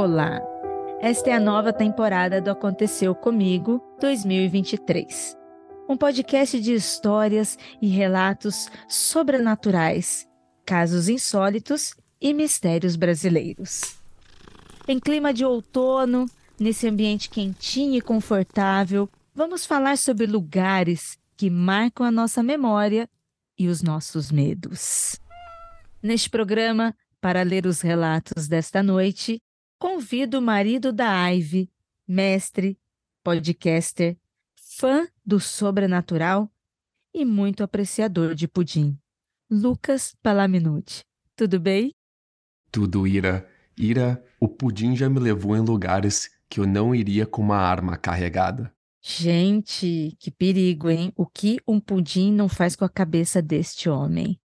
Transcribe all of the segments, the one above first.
Olá! Esta é a nova temporada do Aconteceu Comigo 2023. Um podcast de histórias e relatos sobrenaturais, casos insólitos e mistérios brasileiros. Em clima de outono, nesse ambiente quentinho e confortável, vamos falar sobre lugares que marcam a nossa memória e os nossos medos. Neste programa, para ler os relatos desta noite, convido o marido da Ivy, mestre, podcaster, fã do sobrenatural e muito apreciador de pudim, Lucas Palaminuti. Tudo bem? Tudo, Ira. Ira, o pudim já me levou em lugares que eu não iria com uma arma carregada. Gente, que perigo, hein? O que um pudim não faz com a cabeça deste homem?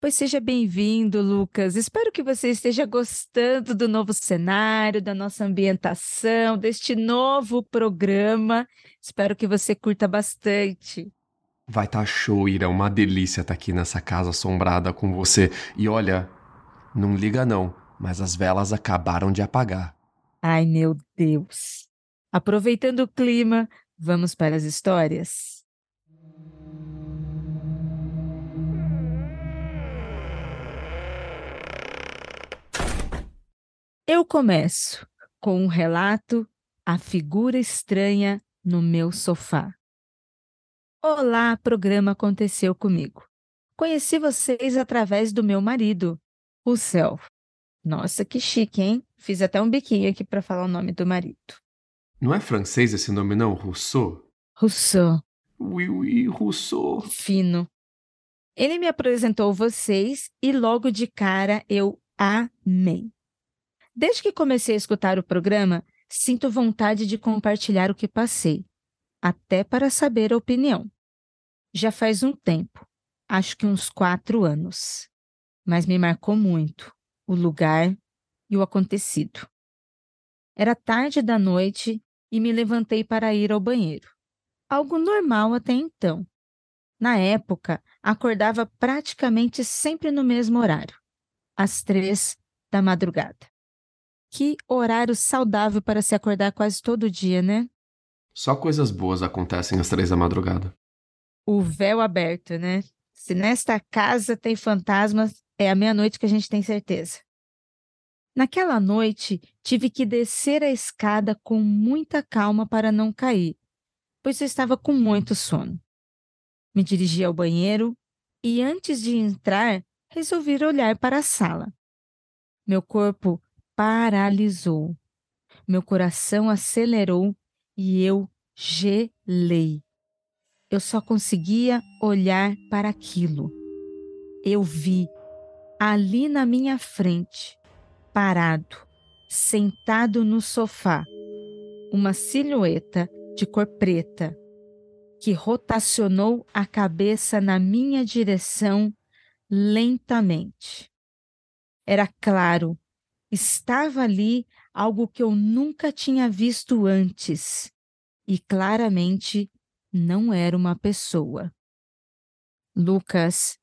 Pois seja bem-vindo, Lucas. Espero que você esteja gostando do novo cenário, da nossa ambientação, deste novo programa. Espero que você curta bastante. Vai estar tá show, Ira. Uma delícia estar tá aqui nessa casa assombrada com você. E olha, não liga não, mas as velas acabaram de apagar. Ai, meu Deus. Aproveitando o clima, vamos para as histórias? Eu começo com um relato A Figura Estranha no Meu Sofá. Olá, programa aconteceu comigo. Conheci vocês através do meu marido, o Céu. Nossa, que chique, hein? Fiz até um biquinho aqui para falar o nome do marido. Não é francês esse nome, não? Rousseau? Rousseau. Oui, oui, Rousseau. Fino. Ele me apresentou vocês e logo de cara eu amei. Desde que comecei a escutar o programa, sinto vontade de compartilhar o que passei, até para saber a opinião. Já faz um tempo, acho que uns quatro anos, mas me marcou muito o lugar e o acontecido. Era tarde da noite e me levantei para ir ao banheiro. Algo normal até então. Na época, acordava praticamente sempre no mesmo horário, às três da madrugada. Que horário saudável para se acordar quase todo dia, né? Só coisas boas acontecem às três da madrugada. O véu aberto, né? Se nesta casa tem fantasmas, é a meia-noite que a gente tem certeza. Naquela noite, tive que descer a escada com muita calma para não cair, pois eu estava com muito sono. Me dirigi ao banheiro e, antes de entrar, resolvi olhar para a sala. Meu corpo paralisou. Meu coração acelerou e eu gelei. Eu só conseguia olhar para aquilo. Eu vi ali na minha frente, parado, sentado no sofá, uma silhueta de cor preta que rotacionou a cabeça na minha direção lentamente. Era claro Estava ali algo que eu nunca tinha visto antes e claramente não era uma pessoa. Lucas,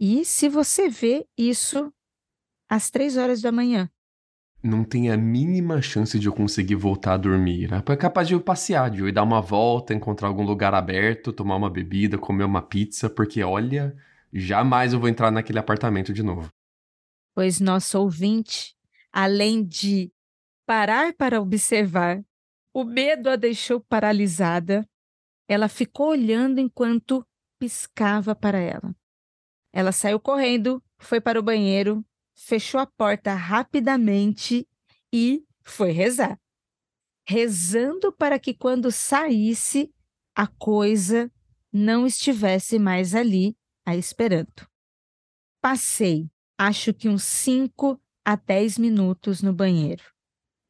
e se você vê isso às três horas da manhã? Não tem a mínima chance de eu conseguir voltar a dormir. É capaz de eu passear, de eu ir dar uma volta, encontrar algum lugar aberto, tomar uma bebida, comer uma pizza, porque olha, jamais eu vou entrar naquele apartamento de novo. Pois nosso ouvinte além de parar para observar, o medo a deixou paralisada. Ela ficou olhando enquanto piscava para ela. Ela saiu correndo, foi para o banheiro, fechou a porta rapidamente e foi rezar. Rezando para que quando saísse, a coisa não estivesse mais ali a esperando. Passei, acho que uns cinco a 10 minutos no banheiro.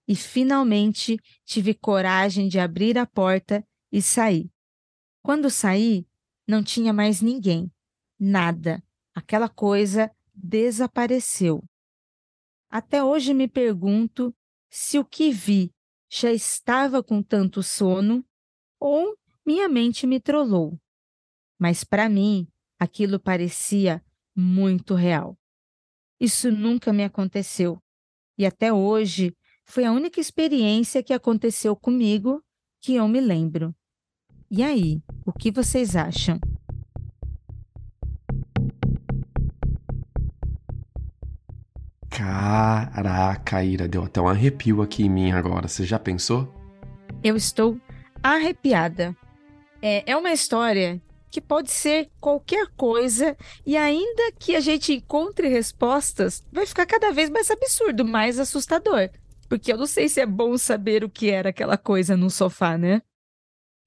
E finalmente tive coragem de abrir a porta e sair. Quando saí, não tinha mais ninguém, nada. Aquela coisa desapareceu. Até hoje me pergunto se o que vi já estava com tanto sono ou minha mente me trollou. Mas para mim, aquilo parecia muito real. Isso nunca me aconteceu. E até hoje Foi a única experiência que aconteceu comigo que eu me lembro. E aí, o que vocês acham? Caraca, Ira, deu até um arrepio aqui em mim agora. Você já pensou? Eu estou arrepiada. É, é uma história que pode ser qualquer coisa e ainda que a gente encontre respostas, vai ficar cada vez mais absurdo, mais assustador. Porque eu não sei se é bom saber o que era aquela coisa no sofá, né?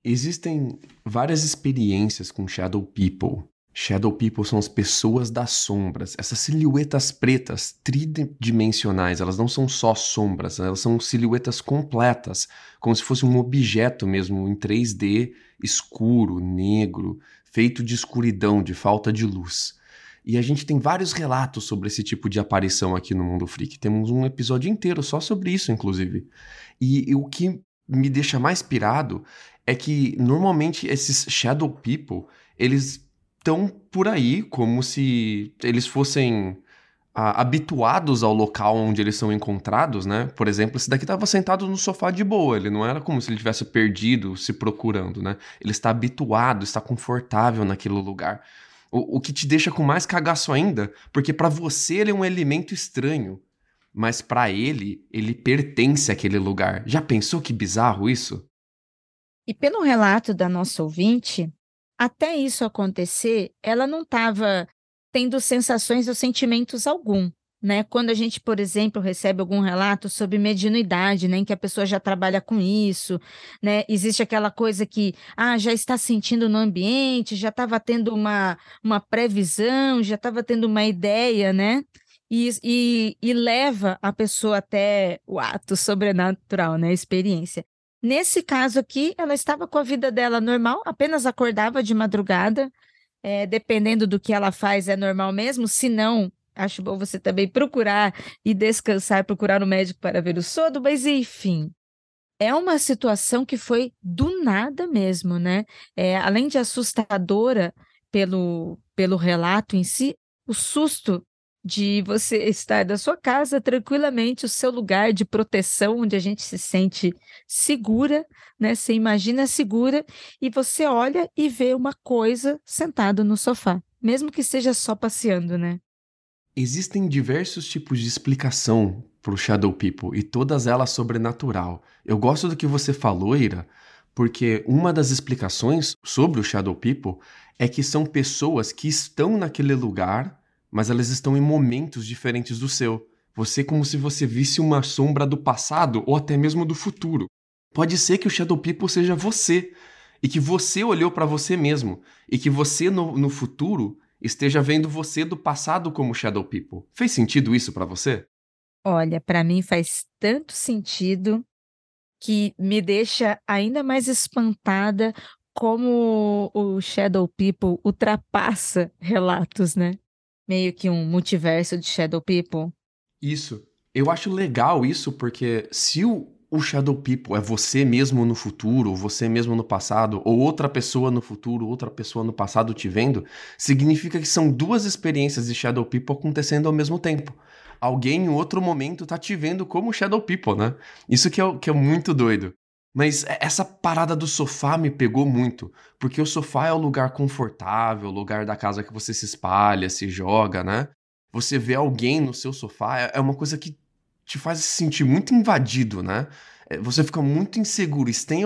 Existem várias experiências com Shadow People. Shadow People são as pessoas das sombras, essas silhuetas pretas tridimensionais, elas não são só sombras, elas são silhuetas completas, como se fosse um objeto mesmo em 3D, escuro, negro, feito de escuridão, de falta de luz. E a gente tem vários relatos sobre esse tipo de aparição aqui no Mundo Freak. Temos um episódio inteiro só sobre isso, inclusive. E, e o que me deixa mais pirado é que normalmente esses Shadow People, eles estão por aí como se eles fossem habituados ao local onde eles são encontrados, né? Por exemplo, esse daqui estava sentado no sofá de boa, ele não era como se ele tivesse perdido, se procurando, né? Ele está habituado, está confortável naquele lugar. O, o que te deixa com mais cagaço ainda, porque para você ele é um elemento estranho, mas para ele, ele pertence àquele lugar. Já pensou que bizarro isso? E pelo relato da nossa ouvinte, até isso acontecer, ela não estava tendo sensações ou sentimentos algum. Né? Quando a gente, por exemplo, recebe algum relato sobre mediunidade, né, em que a pessoa já trabalha com isso, né, existe aquela coisa que ah, já está sentindo no ambiente, já estava tendo uma, uma previsão, já estava tendo uma ideia, né? E, e, e, leva a pessoa até o ato sobrenatural, né? A experiência. Nesse caso aqui, ela estava com a vida dela normal, apenas acordava de madrugada, é, dependendo do que ela faz, é normal mesmo. Se não, acho bom você também procurar e descansar, procurar o um médico para ver o sono, mas enfim. É uma situação que foi do nada mesmo, né? É, além de assustadora pelo, pelo relato em si, o susto de você estar da sua casa tranquilamente, o seu lugar de proteção, onde a gente se sente segura, né? Você imagina segura e você olha e vê uma coisa sentado no sofá, mesmo que seja só passeando, né? Existem diversos tipos de explicação para o Shadow People e todas elas sobrenatural. Eu gosto do que você falou, Ira, porque uma das explicações sobre o Shadow People é que são pessoas que estão naquele lugar mas elas estão em momentos diferentes do seu. Você é como se você visse uma sombra do passado ou até mesmo do futuro. Pode ser que o Shadow People seja você, e que você olhou para você mesmo, e que você no, no futuro esteja vendo você do passado como Shadow People. Fez sentido isso para você? Olha, para mim faz tanto sentido que me deixa ainda mais espantada como o Shadow People ultrapassa relatos, né? Meio que um multiverso de Shadow People. Isso. Eu acho legal isso porque se o, o Shadow People é você mesmo no futuro, você mesmo no passado, ou outra pessoa no futuro, outra pessoa no passado te vendo, significa que são duas experiências de Shadow People acontecendo ao mesmo tempo. Alguém em outro momento tá te vendo como Shadow People, né? Isso que é, que é muito doido. Mas essa parada do sofá me pegou muito, porque o sofá é o lugar confortável, o lugar da casa que você se espalha, se joga, né? Você vê alguém no seu sofá é, é uma coisa que te faz se sentir muito invadido, né? É, você fica muito inseguro. Se tem,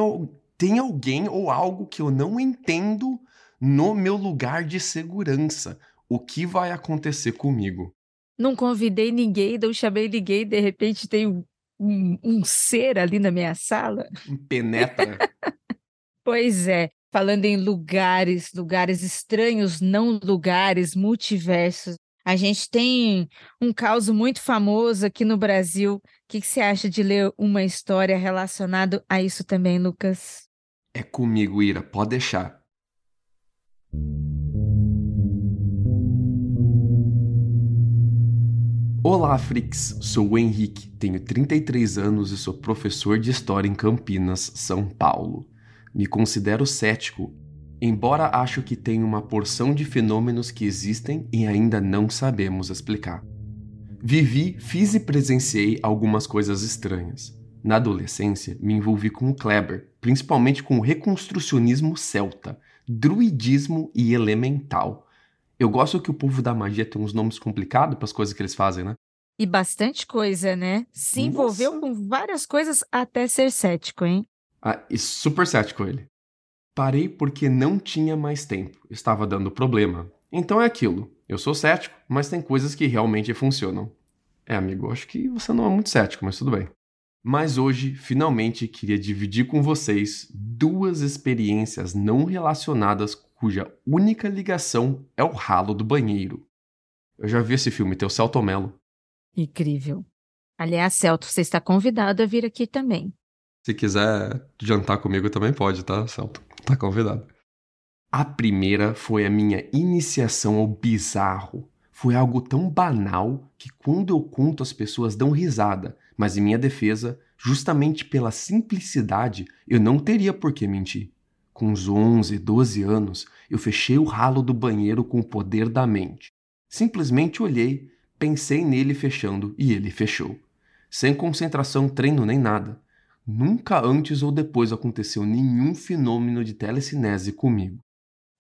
tem alguém ou algo que eu não entendo no meu lugar de segurança. O que vai acontecer comigo? Não convidei ninguém, não chamei ninguém, de repente tem um um, ser ali na minha sala. Penetra. pois é. Falando em lugares, lugares estranhos, não lugares, multiversos. A gente tem um caos muito famoso aqui no Brasil. O que, que você acha de ler uma história relacionada a isso também, Lucas? É comigo, Ira, pode deixar. Olá, Frix! Sou o Henrique, tenho 33 anos e sou professor de História em Campinas, São Paulo. Me considero cético, embora acho que tem uma porção de fenômenos que existem e ainda não sabemos explicar. Vivi, fiz e presenciei algumas coisas estranhas. Na adolescência, me envolvi com o Kleber, principalmente com o reconstrucionismo celta, druidismo e elemental. Eu gosto que o povo da magia tem uns nomes complicados para as coisas que eles fazem, né? E bastante coisa, né? Se envolveu Nossa. com várias coisas até ser cético, hein? Ah, e super cético ele. Parei porque não tinha mais tempo, estava dando problema. Então é aquilo. Eu sou cético, mas tem coisas que realmente funcionam. É, amigo, acho que você não é muito cético, mas tudo bem. Mas hoje, finalmente, queria dividir com vocês duas experiências não relacionadas cuja única ligação é o ralo do banheiro. Eu já vi esse filme, Teu Celto Melo. Incrível. Aliás, Celto, você está convidado a vir aqui também. Se quiser jantar comigo também pode, tá, Celto? Tá convidado. A primeira foi a minha iniciação ao bizarro. Foi algo tão banal que quando eu conto as pessoas dão risada, mas em minha defesa, justamente pela simplicidade, eu não teria por que mentir. Com uns 11, 12 anos, eu fechei o ralo do banheiro com o poder da mente. Simplesmente olhei, pensei nele fechando e ele fechou. Sem concentração, treino nem nada. Nunca antes ou depois aconteceu nenhum fenômeno de telecinese comigo.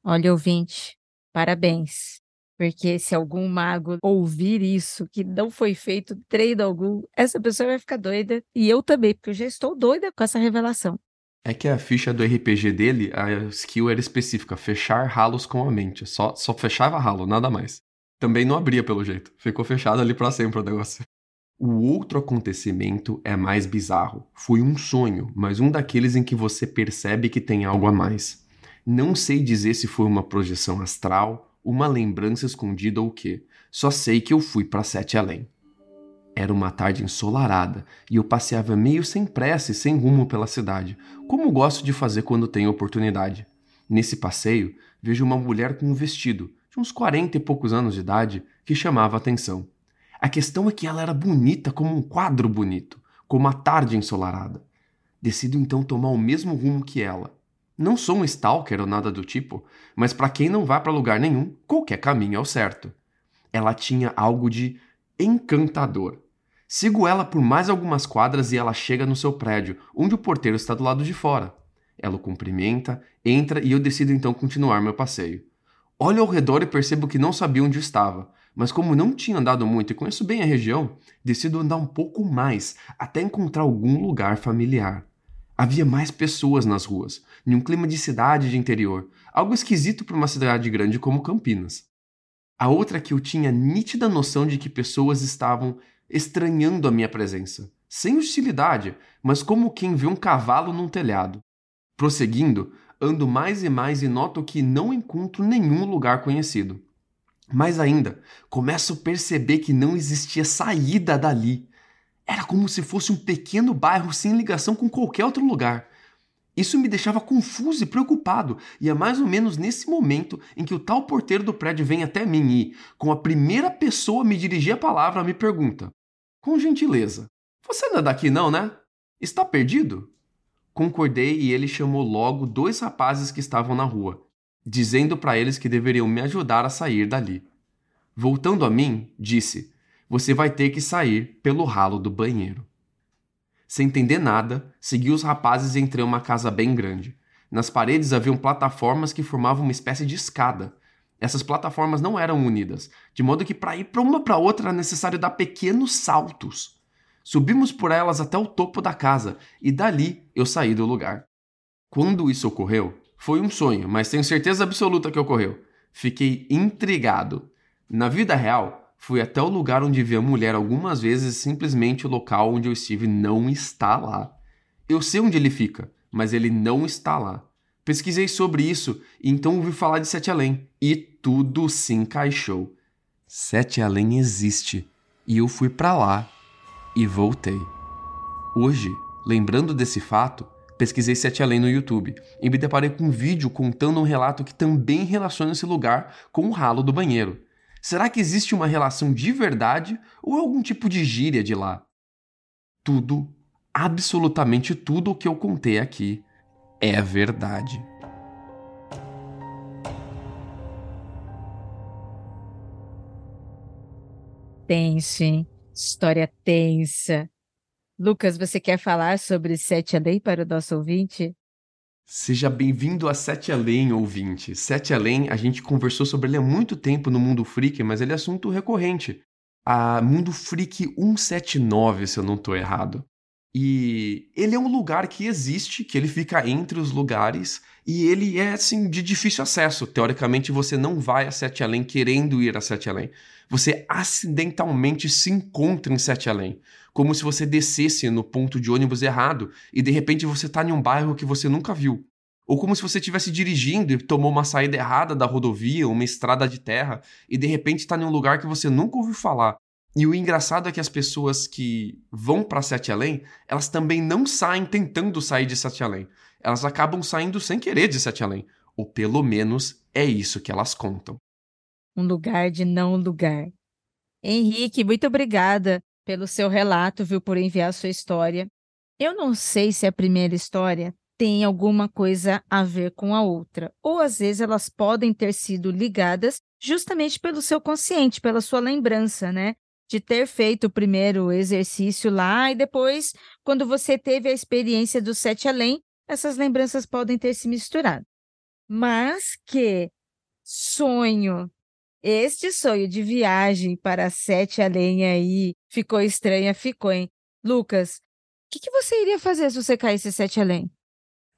Olha, ouvinte, parabéns. Porque se algum mago ouvir isso, que não foi feito treino algum, essa pessoa vai ficar doida. E eu também, porque eu já estou doida com essa revelação. É que a ficha do RPG dele, a skill era específica, fechar ralos com a mente. Só, só fechava ralo, nada mais. Também não abria pelo jeito. Ficou fechado ali para sempre o negócio. O outro acontecimento é mais bizarro. Foi um sonho, mas um daqueles em que você percebe que tem algo a mais. Não sei dizer se foi uma projeção astral, uma lembrança escondida ou o quê. Só sei que eu fui para Sete Além. Era uma tarde ensolarada e eu passeava meio sem pressa e sem rumo pela cidade, como gosto de fazer quando tenho oportunidade. Nesse passeio, vejo uma mulher com um vestido, de uns 40 e poucos anos de idade, que chamava a atenção. A questão é que ela era bonita como um quadro bonito, como a tarde ensolarada. Decido então tomar o mesmo rumo que ela. Não sou um stalker ou nada do tipo, mas para quem não vai para lugar nenhum, qualquer caminho é o certo. Ela tinha algo de encantador. Sigo ela por mais algumas quadras e ela chega no seu prédio, onde o porteiro está do lado de fora. Ela o cumprimenta, entra e eu decido então continuar meu passeio. Olho ao redor e percebo que não sabia onde estava, mas como não tinha andado muito e conheço bem a região, decido andar um pouco mais até encontrar algum lugar familiar. Havia mais pessoas nas ruas, em um clima de cidade de interior, algo esquisito para uma cidade grande como Campinas. A outra é que eu tinha nítida noção de que pessoas estavam estranhando a minha presença, sem hostilidade, mas como quem vê um cavalo num telhado. Prosseguindo, ando mais e mais e noto que não encontro nenhum lugar conhecido. Mais ainda, começo a perceber que não existia saída dali. Era como se fosse um pequeno bairro sem ligação com qualquer outro lugar. Isso me deixava confuso e preocupado, e é mais ou menos nesse momento em que o tal porteiro do prédio vem até mim e, com a primeira pessoa a me dirigir a palavra, me pergunta: Com gentileza, você não é daqui não, né? Está perdido? Concordei e ele chamou logo dois rapazes que estavam na rua, dizendo para eles que deveriam me ajudar a sair dali. Voltando a mim, disse: Você vai ter que sair pelo ralo do banheiro. Sem entender nada, segui os rapazes e entrei uma casa bem grande. Nas paredes haviam plataformas que formavam uma espécie de escada. Essas plataformas não eram unidas, de modo que para ir para uma para outra era necessário dar pequenos saltos. Subimos por elas até o topo da casa e dali eu saí do lugar. Quando isso ocorreu, foi um sonho, mas tenho certeza absoluta que ocorreu. Fiquei intrigado. Na vida real, fui até o lugar onde vi a mulher algumas vezes simplesmente o local onde eu estive não está lá. Eu sei onde ele fica, mas ele não está lá. Pesquisei sobre isso e então ouvi falar de Sete Além e tudo se encaixou. Sete Além existe e eu fui para lá e voltei. Hoje, lembrando desse fato, pesquisei Sete Além no YouTube e me deparei com um vídeo contando um relato que também relaciona esse lugar com o ralo do banheiro. Será que existe uma relação de verdade ou algum tipo de gíria de lá? Tudo, absolutamente tudo o que eu contei aqui é verdade. Tenso, hein? História tensa. Lucas, você quer falar sobre Sete Além para o nosso ouvinte? Seja bem-vindo a Sete Além, ouvinte. Sete Além, a gente conversou sobre ele há muito tempo no Mundo Freak, mas ele é assunto recorrente. A Mundo Freak 179, se eu não estou errado. E ele é um lugar que existe, que ele fica entre os lugares, e ele é, assim, de difícil acesso. Teoricamente, você não vai a Sete Além querendo ir a Sete Além. Você acidentalmente se encontra em Sete Além. Como se você descesse no ponto de ônibus errado e de repente você está em um bairro que você nunca viu. Ou como se você estivesse dirigindo e tomou uma saída errada da rodovia, uma estrada de terra, e de repente está em um lugar que você nunca ouviu falar. E o engraçado é que as pessoas que vão para Sete Além, elas também não saem tentando sair de Sete Além. Elas acabam saindo sem querer de Sete Além. Ou pelo menos é isso que elas contam. Um lugar de não lugar. Henrique, muito obrigada pelo seu relato, viu, por enviar a sua história. Eu não sei se a primeira história tem alguma coisa a ver com a outra, ou às vezes elas podem ter sido ligadas justamente pelo seu consciente, pela sua lembrança, né? De ter feito o primeiro exercício lá e depois, quando você teve a experiência do sete além, essas lembranças podem ter se misturado. Mas que sonho, este sonho de viagem para sete além aí ficou estranha, ficou, hein? Lucas, o que, que você iria fazer se você caísse sete além?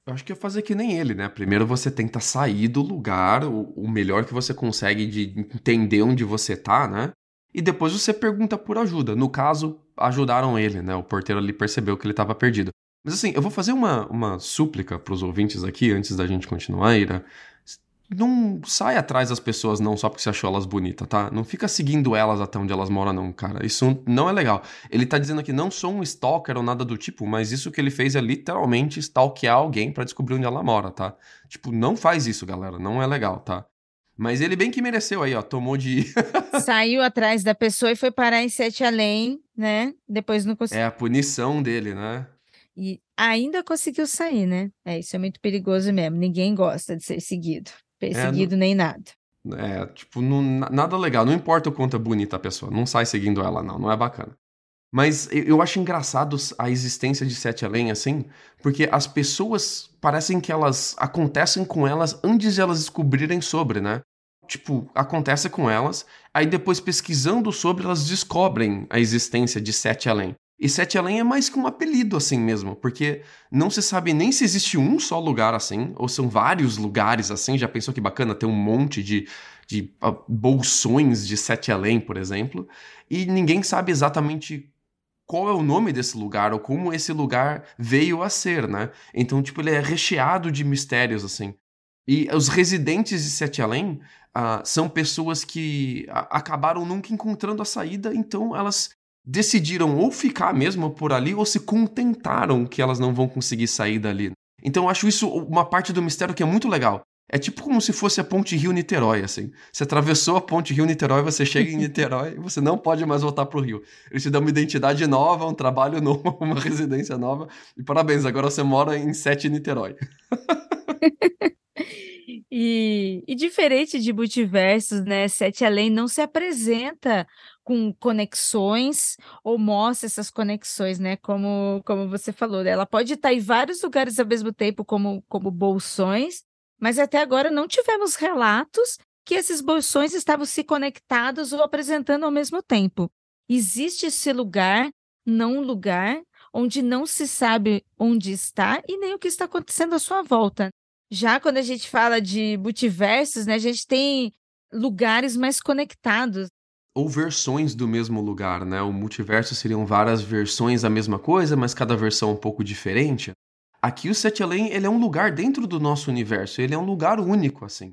Eu acho que ia fazer que nem ele, né? Primeiro você tenta sair do lugar, o, o melhor que você consegue de entender onde você tá, né? E depois você pergunta por ajuda. No caso, ajudaram ele, né? O porteiro ali percebeu que ele estava perdido. Mas assim, eu vou fazer uma, uma súplica para os ouvintes aqui, antes da gente continuar, Ira. Não sai atrás das pessoas não só porque você achou elas bonitas, tá? Não fica seguindo elas até onde elas moram, não, cara. Isso não é legal. Ele tá dizendo aqui, não sou um stalker ou nada do tipo, mas isso que ele fez é literalmente stalkear alguém para descobrir onde ela mora, tá? Tipo, não faz isso, galera. Não é legal, tá? Mas ele bem que mereceu aí, ó. Tomou de. Saiu atrás da pessoa e foi parar em Sete Além, né? Depois não conseguiu. É a punição dele, né? E ainda conseguiu sair, né? É, isso é muito perigoso mesmo. Ninguém gosta de ser seguido. Perseguido é, não... nem nada. É, tipo, não, nada legal. Não importa o quanto é bonita a pessoa. Não sai seguindo ela, não. Não é bacana. Mas eu acho engraçado a existência de Sete Além, assim, porque as pessoas parecem que elas acontecem com elas antes de elas descobrirem sobre, né? Tipo, acontece com elas, aí depois pesquisando sobre, elas descobrem a existência de Sete Além. E Sete Além é mais que um apelido assim mesmo, porque não se sabe nem se existe um só lugar assim, ou são vários lugares assim. Já pensou que bacana ter um monte de, de uh, bolsões de Sete Além, por exemplo, e ninguém sabe exatamente qual é o nome desse lugar ou como esse lugar veio a ser, né? Então, tipo, ele é recheado de mistérios, assim. E os residentes de Sete Além uh, são pessoas que acabaram nunca encontrando a saída, então elas decidiram ou ficar mesmo por ali ou se contentaram que elas não vão conseguir sair dali. Então eu acho isso uma parte do mistério que é muito legal. É tipo como se fosse a ponte Rio-Niterói, assim. Você atravessou a ponte Rio-Niterói, você chega em Niterói e você não pode mais voltar pro Rio. Eles te dão uma identidade nova, um trabalho novo, uma residência nova. E parabéns, agora você mora em Sete Niterói. e, e diferente de multiversos, né? Sete Além não se apresenta com conexões ou mostra essas conexões, né? Como, como você falou, ela pode estar em vários lugares ao mesmo tempo, como, como bolsões, mas até agora não tivemos relatos que esses bolsões estavam se conectados ou apresentando ao mesmo tempo. Existe esse lugar, não lugar, onde não se sabe onde está e nem o que está acontecendo à sua volta. Já quando a gente fala de multiversos, né, a gente tem lugares mais conectados. Ou versões do mesmo lugar, né? O multiverso seriam várias versões da mesma coisa, mas cada versão um pouco diferente. Aqui o Sete Além, ele é um lugar dentro do nosso universo, ele é um lugar único, assim.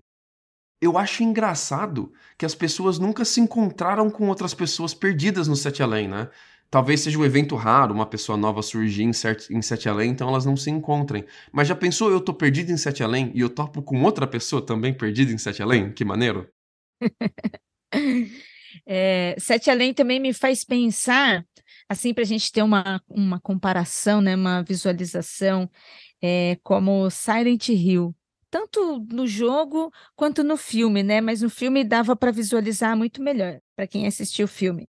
Eu acho engraçado que as pessoas nunca se encontraram com outras pessoas perdidas no Sete Além, né? Talvez seja um evento raro, uma pessoa nova surgir em, em Sete Além, então elas não se encontrem. Mas já pensou, eu tô perdido em Sete Além e eu topo com outra pessoa também perdida em Sete Além? Que maneiro! é, Sete Além também me faz pensar assim, para a gente ter uma, uma comparação, né, uma visualização, é, como Silent Hill. Tanto no jogo quanto no filme, né? Mas no filme dava para visualizar muito melhor, para quem assistiu o filme.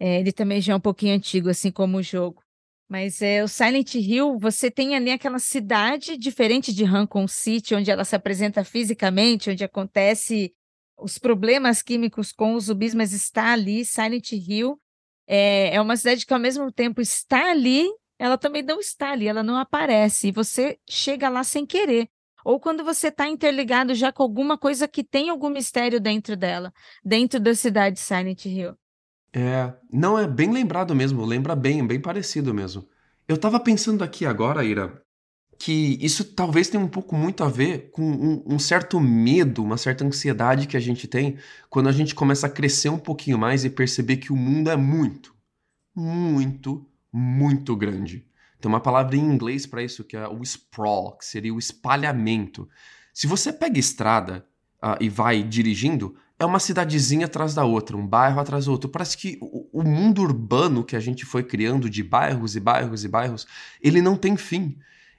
É, ele também já é um pouquinho antigo, assim como o jogo. Mas é, o Silent Hill, você tem ali aquela cidade diferente de Raccoon City, onde ela se apresenta fisicamente, onde acontece os problemas químicos com os zumbis, mas está ali, Silent Hill. É, é uma cidade que ao mesmo tempo está ali, ela também não está ali, ela não aparece, e você chega lá sem querer. Ou quando você está interligado já com alguma coisa que tem algum mistério dentro dela, dentro da cidade Silent Hill. É, não é bem lembrado mesmo, lembra bem, bem parecido mesmo. Eu tava pensando aqui agora, Ira, que isso talvez tenha um pouco muito a ver com um, um, certo medo, uma certa ansiedade que a gente tem quando a gente começa a crescer um pouquinho mais e perceber que o mundo é muito, muito, muito grande. Tem uma palavra em inglês para isso que é o sprawl, que seria o espalhamento. Se você pega estrada uh, e vai dirigindo, é uma cidadezinha atrás da outra, um bairro atrás do outro. Parece que o, o mundo urbano que a gente foi criando de bairros e bairros e bairros, ele não tem fim.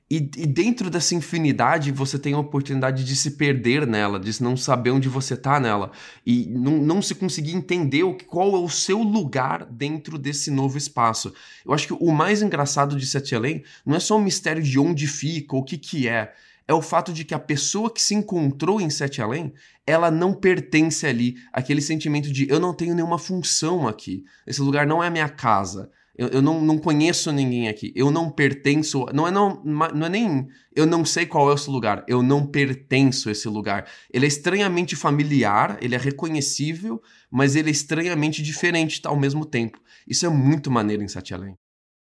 E, e, dentro dessa infinidade, você tem a oportunidade de se perder nela, de não saber onde você está nela, e não, não se conseguir entender o, qual é o seu lugar dentro desse novo espaço. Eu acho que o mais engraçado de Sete Além não é só o mistério de onde fica, o que, que é, é o fato de que a pessoa que se encontrou em Sete Além, ela não pertence ali. Aquele sentimento de eu não tenho nenhuma função aqui. Esse lugar não é minha casa. Eu, eu não, não conheço ninguém aqui. Eu não pertenço. Não é, não, não é nem. Eu não sei qual é esse lugar. Eu não pertenço a esse lugar. Ele é estranhamente familiar, ele é reconhecível, mas ele é estranhamente diferente ao mesmo tempo. Isso é muito maneiro em Sete Além.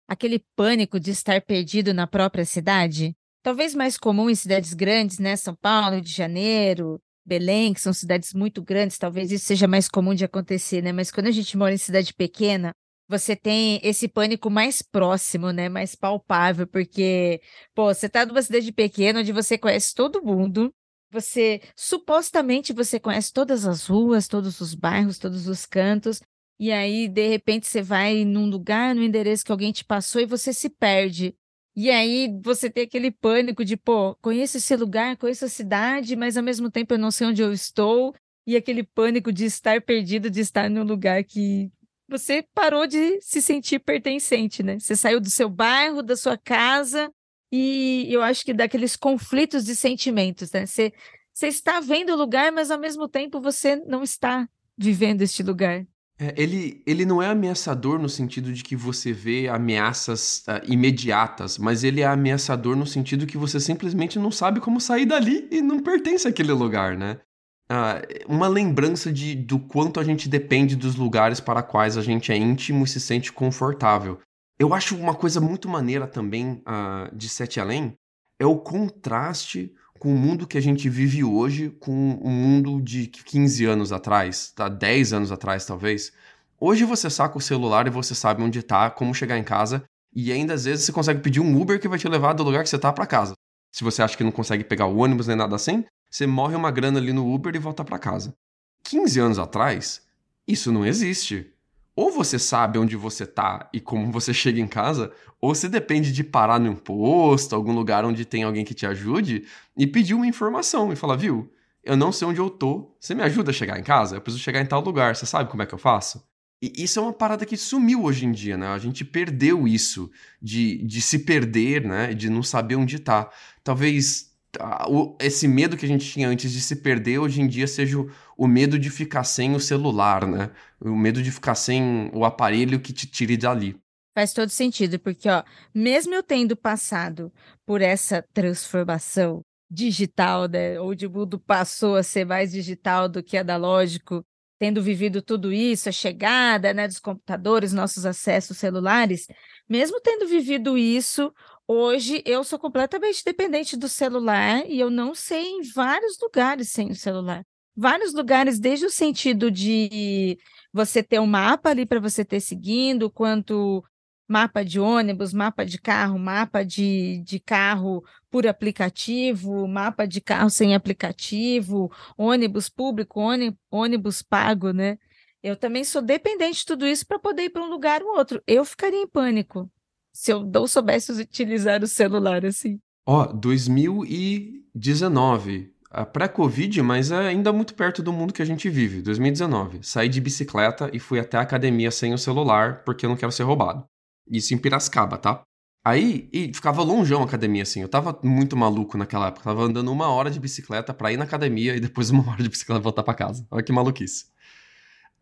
Aquele pânico de estar perdido na própria cidade? Talvez mais comum em cidades grandes, né? São Paulo, Rio de Janeiro, Belém, que são cidades muito grandes, talvez isso seja mais comum de acontecer, né? Mas quando a gente mora em cidade pequena, você tem esse pânico mais próximo, né? Mais palpável, porque, pô, você tá numa cidade pequena onde você conhece todo mundo, você supostamente você conhece todas as ruas, todos os bairros, todos os cantos, e aí de repente você vai num lugar, no endereço que alguém te passou e você se perde. E aí você tem aquele pânico de, pô, conheço esse lugar, conheço a cidade, mas ao mesmo tempo eu não sei onde eu estou. E aquele pânico de estar perdido, de estar num lugar que você parou de se sentir pertencente, né? Você saiu do seu bairro, da sua casa, e eu acho que daqueles conflitos de sentimentos, né? Você, você está vendo o lugar, mas ao mesmo tempo você não está vivendo este lugar. É, ele, ele não é ameaçador no sentido de que você vê ameaças uh, imediatas, mas ele é ameaçador no sentido que você simplesmente não sabe como sair dali e não pertence àquele lugar, né? Uh, uma lembrança de, do quanto a gente depende dos lugares para quais a gente é íntimo e se sente confortável. Eu acho uma coisa muito maneira também uh, de Sete Além é o contraste com o mundo que a gente vive hoje, com o mundo de 15 anos atrás, tá? 10 anos atrás, talvez. Hoje você saca o celular e você sabe onde tá, como chegar em casa, e ainda às vezes você consegue pedir um Uber que vai te levar do lugar que você tá para casa. Se você acha que não consegue pegar o ônibus nem nada assim, você morre uma grana ali no Uber e volta para casa. 15 anos atrás, isso não existe ou você sabe onde você tá e como você chega em casa, ou você depende de parar num posto, algum lugar onde tem alguém que te ajude e pedir uma informação e falar, viu, eu não sei onde eu tô, você me ajuda a chegar em casa? Eu preciso chegar em tal lugar, você sabe como é que eu faço? E isso é uma parada que sumiu hoje em dia, né? A gente perdeu isso de, de se perder, né? De não saber onde tá. Talvez esse medo que a gente tinha antes de se perder, hoje em dia seja o, medo de ficar sem o celular, né? O medo de ficar sem o aparelho que te tire dali. Faz todo sentido, porque, ó, mesmo eu tendo passado por essa transformação digital, né? Onde o mundo passou a ser mais digital do que analógico, tendo vivido tudo isso, a chegada né, dos computadores, nossos acessos celulares, mesmo tendo vivido isso, Hoje eu sou completamente dependente do celular e eu não sei em vários lugares sem o celular. Vários lugares, desde o sentido de você ter um mapa ali para você ter seguindo, quanto mapa de ônibus, mapa de carro, mapa de, de carro por aplicativo, mapa de carro sem aplicativo, ônibus público, ônibus pago, né? Eu também sou dependente de tudo isso para poder ir para um lugar ou outro. Eu ficaria em pânico se eu não soubesse utilizar o celular assim. Ó, 2019, pré-Covid, mas é ainda muito perto do mundo que a gente vive, 2019. Saí de bicicleta e fui até a academia sem o celular, porque eu não quero ser roubado. Isso em Piracicaba, tá? Aí, e ficava longeão a academia, assim. Eu tava muito maluco naquela época. tava andando uma hora de bicicleta pra ir na academia e depois uma hora de bicicleta voltar para casa. Olha que maluquice.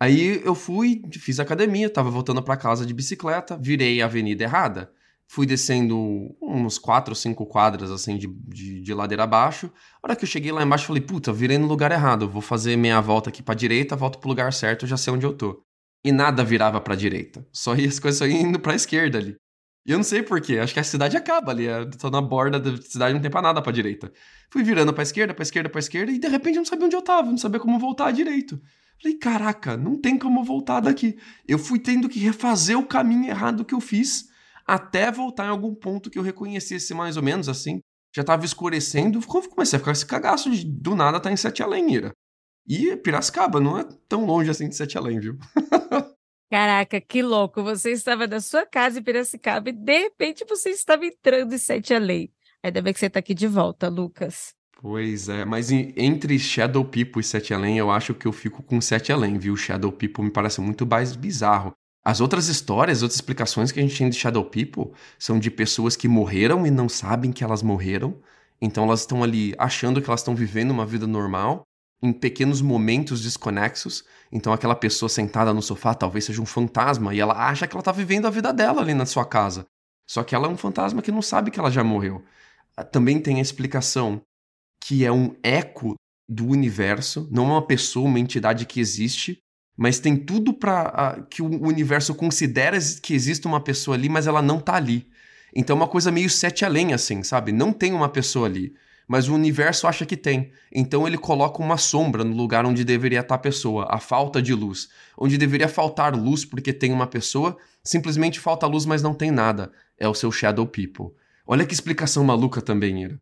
Aí eu fui, fiz academia, tava voltando para casa de bicicleta, virei a avenida errada fui descendo uns quatro ou cinco quadras, assim, de, de, de, ladeira abaixo. A hora que eu cheguei lá embaixo, falei, puta, virei no lugar errado, vou fazer meia volta aqui pra direita, volto pro lugar certo, já sei onde eu tô. E nada virava pra direita, só ia as coisas indo pra esquerda ali. E eu não sei porquê, acho que a cidade acaba ali, eu tô na borda da cidade, não tem pra nada pra direita. Fui virando pra esquerda, pra esquerda, pra esquerda, e de repente eu não sabia onde eu tava, não sabia como voltar direito. Falei, caraca, não tem como voltar daqui. Eu fui tendo que refazer o caminho errado que eu fiz até voltar em algum ponto que eu reconhecesse mais ou menos assim. Já tava escurecendo, comecei a ficar esse cagaço de do nada tá em Sete Além, Ira. E Piracicaba não é tão longe assim de Sete Além, viu? Caraca, que louco! Você estava na sua casa em Piracicaba e de repente você estava entrando em Sete Além. Ainda bem que você está aqui de volta, Lucas. Pois é, mas entre Shadow People e Sete Além, eu acho que eu fico com Sete Além, viu? Shadow People me parece muito mais bizarro. As outras histórias, as outras explicações que a gente tem de Shadow People são de pessoas que morreram e não sabem que elas morreram. Então elas estão ali achando que elas estão vivendo uma vida normal, em pequenos momentos desconexos. Então aquela pessoa sentada no sofá talvez seja um fantasma e ela acha que ela está vivendo a vida dela ali na sua casa. Só que ela é um fantasma que não sabe que ela já morreu. Ah, também tem a explicação que é um eco do universo, não é uma pessoa, uma entidade que existe, mas tem tudo para que o universo considera que existe uma pessoa ali, mas ela não tá ali. Então é uma coisa meio sete além assim, sabe? Não tem uma pessoa ali, mas o universo acha que tem. Então ele coloca uma sombra no lugar onde deveria estar tá a pessoa, a falta de luz. Onde deveria faltar luz porque tem uma pessoa, simplesmente falta luz, mas não tem nada. É o seu shadow people. Olha que explicação maluca também, Ira.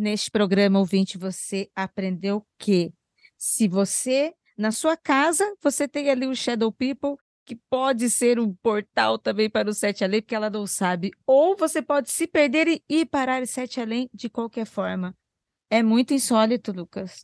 Neste programa, ouvinte, você aprendeu que se você na sua casa, você tem ali o Shadow People, que pode ser um portal também para o Sete Além, porque ela não sabe. Ou você pode se perder e ir parar em Sete Além de qualquer forma. É muito insólito, Lucas.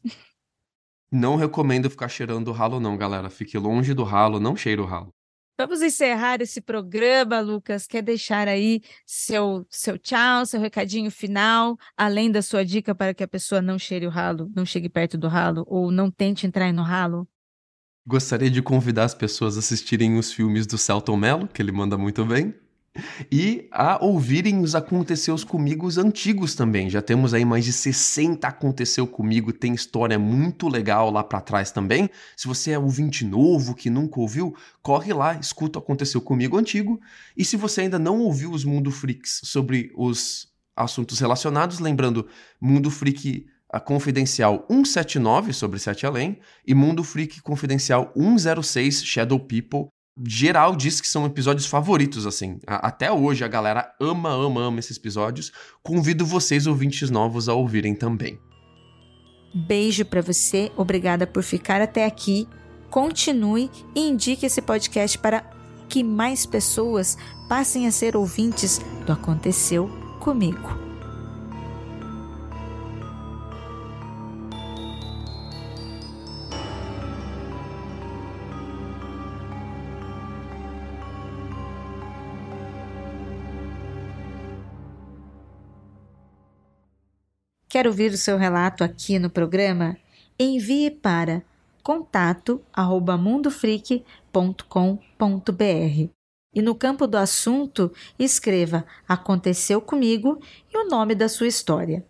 Não recomendo ficar cheirando o ralo, não, galera. Fique longe do ralo, não cheire o ralo. Vamos encerrar esse programa, Lucas. Quer deixar aí seu, seu tchau, seu recadinho final, além da sua dica para que a pessoa não cheire o ralo, não chegue perto do ralo ou não tente entrar no ralo? Gostaria de convidar as pessoas a assistirem os filmes do Celton Mello, que ele manda muito bem e a ouvirem os Aconteceus Comigo antigos também. Já temos aí mais de 60 Aconteceu Comigo, tem história muito legal lá para trás também. Se você é ouvinte novo que nunca ouviu, corre lá, escuta o Aconteceu Comigo antigo. E se você ainda não ouviu os Mundo Freaks sobre os assuntos relacionados, lembrando, Mundo Freak a Confidencial 179 sobre Sete Além e Mundo Freak Confidencial 106 Shadow People geral diz que são episódios favoritos, assim. até hoje a galera ama, ama, ama esses episódios. Convido vocês, ouvintes novos, a ouvirem também. Beijo para você, obrigada por ficar até aqui. Continue e indique esse podcast para que mais pessoas passem a ser ouvintes do Aconteceu Comigo. Quer ouvir o seu relato aqui no programa? Envie para contato@mundofreak.com.br. E no campo do assunto, escreva Aconteceu comigo e o nome da sua história.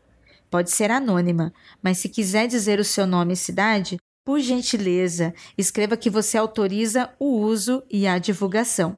Pode ser anônima, mas se quiser dizer o seu nome e cidade, por gentileza, escreva que você autoriza o uso e a divulgação.